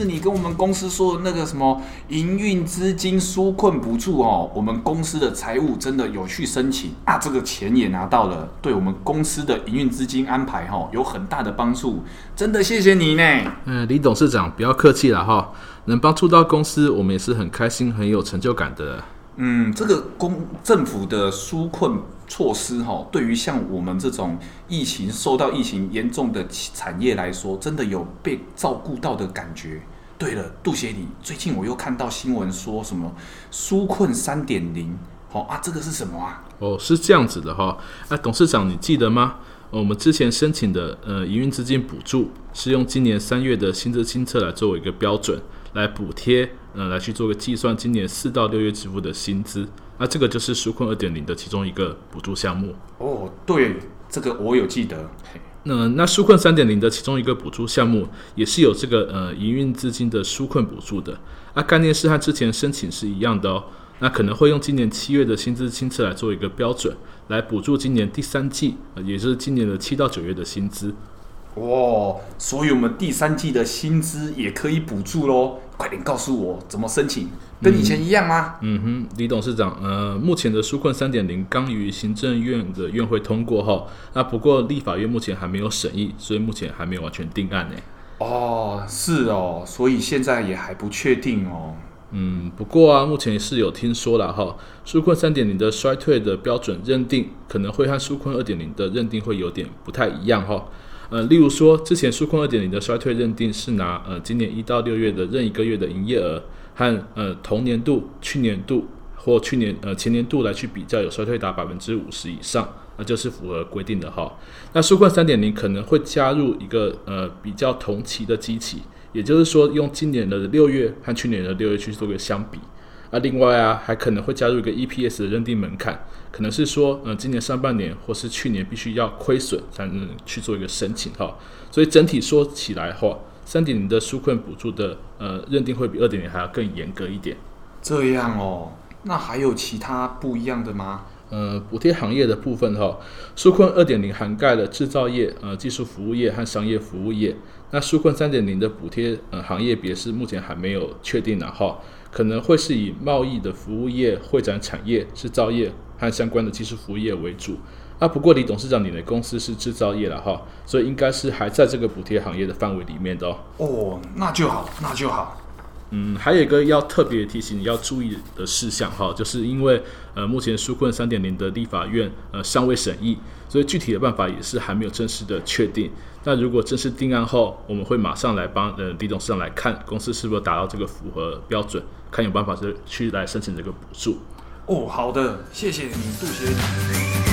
是你跟我们公司说的那个什么营运资金纾困不住哦，我们公司的财务真的有去申请啊，这个钱也拿到了，对我们公司的营运资金安排哈有很大的帮助，真的谢谢你呢。嗯，李董事长不要客气了哈，能帮助到公司，我们也是很开心、很有成就感的。嗯，这个公政府的纾困措施哈，对于像我们这种疫情受到疫情严重的产业来说，真的有被照顾到的感觉。对了，杜协理，最近我又看到新闻说什么纾困三点零，好啊，这个是什么啊？哦，是这样子的哈，啊，董事长你记得吗？我们之前申请的呃营运资金补助，是用今年三月的薪资清册来作为一个标准来补贴。呃，来去做个计算，今年四到六月支付的薪资，那这个就是纾困二点零的其中一个补助项目。哦，对，这个我有记得。那那纾困三点零的其中一个补助项目，也是有这个呃营运资金的纾困补助的。那概念是和之前申请是一样的哦。那可能会用今年七月的薪资清册来做一个标准，来补助今年第三季，呃，也就是今年的七到九月的薪资。哇，所以我们第三季的薪资也可以补助喽！快点告诉我怎么申请，跟以前一样吗？嗯，嗯哼，李董事长，呃，目前的纾困三点零刚于行政院的院会通过哈，那不过立法院目前还没有审议，所以目前还没有完全定案呢。哦，是哦，所以现在也还不确定哦。嗯，不过啊，目前是有听说了哈，纾困三点零的衰退的标准认定可能会和纾困二点零的认定会有点不太一样哈。呃，例如说，之前数控二点零的衰退认定是拿呃今年一到六月的任一个月的营业额和呃同年度、去年度或去年呃前年度来去比较，有衰退达百分之五十以上，那就是符合规定的哈。那纾困三点零可能会加入一个呃比较同期的机器，也就是说用今年的六月和去年的六月去做个相比。啊，另外啊，还可能会加入一个 EPS 的认定门槛，可能是说，呃，今年上半年或是去年必须要亏损才能去做一个申请哈。所以整体说起来的话，三点零的纾困补助的呃认定会比二点零还要更严格一点。这样哦，那还有其他不一样的吗？呃，补贴行业的部分哈，纾困二点零涵盖了制造业、呃技术服务业和商业服务业。那纾困三点零的补贴呃行业别是目前还没有确定的哈。可能会是以贸易的服务业、会展产业、制造业和相关的技术服务业为主。啊，不过李董事长，你的公司是制造业了哈，所以应该是还在这个补贴行业的范围里面的哦。哦，那就好，那就好。嗯，还有一个要特别提醒你要注意的事项哈，就是因为呃目前纾困三点零的立法院呃尚未审议，所以具体的办法也是还没有正式的确定。那如果正式定案后，我们会马上来帮呃李董事长来看公司是不是达到这个符合标准，看有办法是去来申请这个补助。哦，好的，谢谢你，杜学。